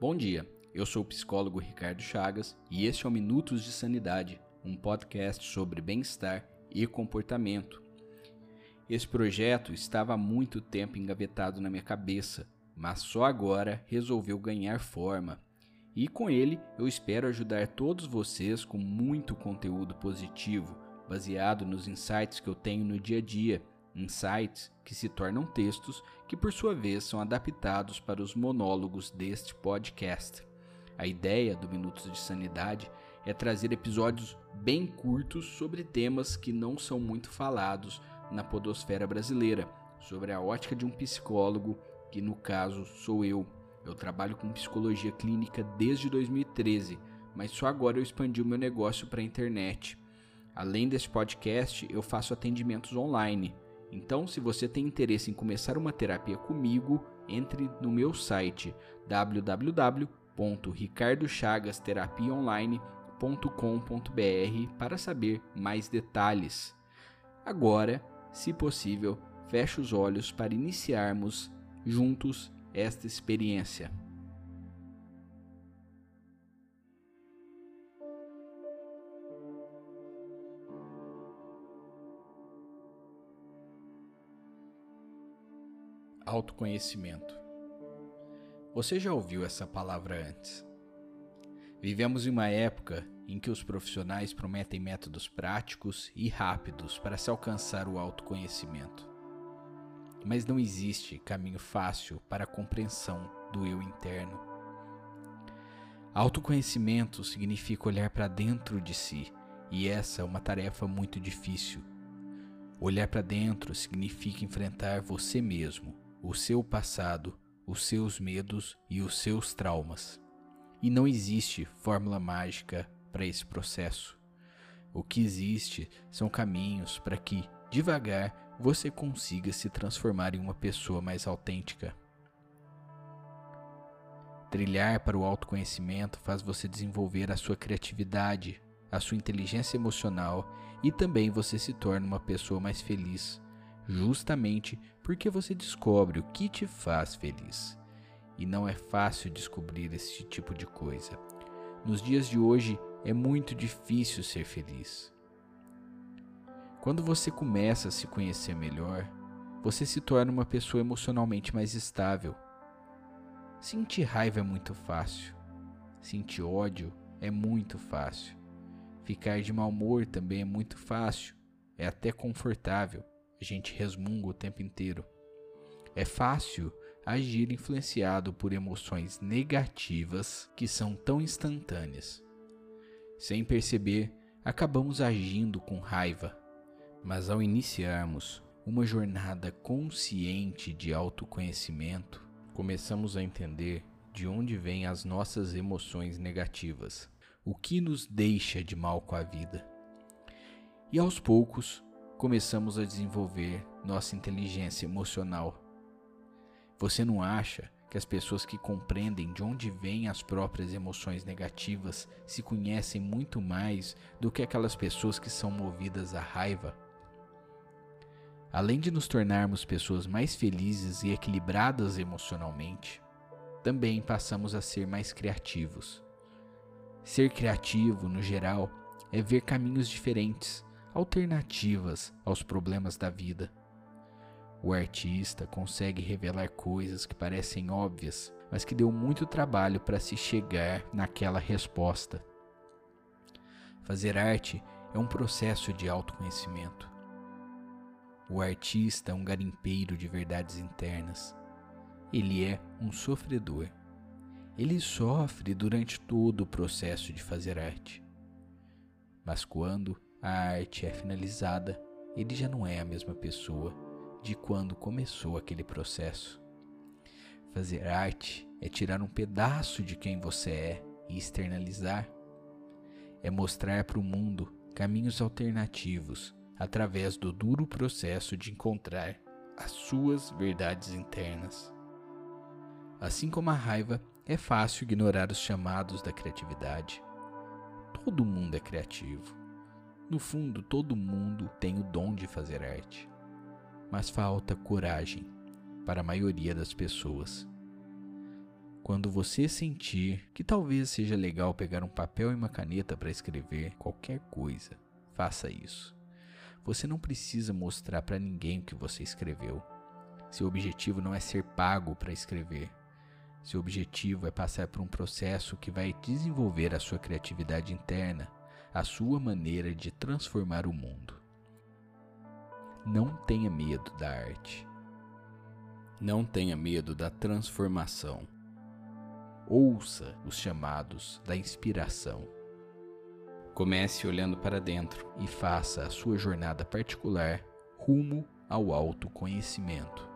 Bom dia, eu sou o psicólogo Ricardo Chagas e este é o Minutos de Sanidade, um podcast sobre bem-estar e comportamento. Esse projeto estava há muito tempo engavetado na minha cabeça, mas só agora resolveu ganhar forma. E com ele eu espero ajudar todos vocês com muito conteúdo positivo, baseado nos insights que eu tenho no dia a dia insights que se tornam textos que, por sua vez, são adaptados para os monólogos deste podcast. A ideia do Minutos de Sanidade é trazer episódios bem curtos sobre temas que não são muito falados na podosfera brasileira, sobre a ótica de um psicólogo, que no caso sou eu. Eu trabalho com psicologia clínica desde 2013, mas só agora eu expandi o meu negócio para a internet. Além deste podcast, eu faço atendimentos online. Então, se você tem interesse em começar uma terapia comigo, entre no meu site www.ricardochagasterapiaonline.com.br para saber mais detalhes. Agora, se possível, feche os olhos para iniciarmos juntos esta experiência. Autoconhecimento. Você já ouviu essa palavra antes? Vivemos em uma época em que os profissionais prometem métodos práticos e rápidos para se alcançar o autoconhecimento. Mas não existe caminho fácil para a compreensão do eu interno. Autoconhecimento significa olhar para dentro de si, e essa é uma tarefa muito difícil. Olhar para dentro significa enfrentar você mesmo o seu passado, os seus medos e os seus traumas. E não existe fórmula mágica para esse processo. O que existe são caminhos para que, devagar, você consiga se transformar em uma pessoa mais autêntica. Trilhar para o autoconhecimento faz você desenvolver a sua criatividade, a sua inteligência emocional e também você se torna uma pessoa mais feliz, justamente porque você descobre o que te faz feliz. E não é fácil descobrir esse tipo de coisa. Nos dias de hoje é muito difícil ser feliz. Quando você começa a se conhecer melhor, você se torna uma pessoa emocionalmente mais estável. Sentir raiva é muito fácil. Sentir ódio é muito fácil. Ficar de mau humor também é muito fácil. É até confortável a gente resmunga o tempo inteiro. É fácil agir influenciado por emoções negativas que são tão instantâneas. Sem perceber, acabamos agindo com raiva, mas ao iniciarmos uma jornada consciente de autoconhecimento, começamos a entender de onde vêm as nossas emoções negativas, o que nos deixa de mal com a vida. E aos poucos começamos a desenvolver nossa inteligência emocional. Você não acha que as pessoas que compreendem de onde vêm as próprias emoções negativas se conhecem muito mais do que aquelas pessoas que são movidas à raiva? Além de nos tornarmos pessoas mais felizes e equilibradas emocionalmente, também passamos a ser mais criativos. Ser criativo, no geral, é ver caminhos diferentes alternativas aos problemas da vida. O artista consegue revelar coisas que parecem óbvias, mas que deu muito trabalho para se chegar naquela resposta. Fazer arte é um processo de autoconhecimento. O artista é um garimpeiro de verdades internas. Ele é um sofredor. Ele sofre durante todo o processo de fazer arte. Mas quando a arte é finalizada, ele já não é a mesma pessoa de quando começou aquele processo. Fazer arte é tirar um pedaço de quem você é e externalizar. É mostrar para o mundo caminhos alternativos através do duro processo de encontrar as suas verdades internas. Assim como a raiva, é fácil ignorar os chamados da criatividade. Todo mundo é criativo. No fundo, todo mundo tem o dom de fazer arte, mas falta coragem para a maioria das pessoas. Quando você sentir que talvez seja legal pegar um papel e uma caneta para escrever qualquer coisa, faça isso. Você não precisa mostrar para ninguém o que você escreveu. Seu objetivo não é ser pago para escrever. Seu objetivo é passar por um processo que vai desenvolver a sua criatividade interna, a sua maneira de transformar o mundo. Não tenha medo da arte. Não tenha medo da transformação. Ouça os chamados da inspiração. Comece olhando para dentro e faça a sua jornada particular rumo ao autoconhecimento.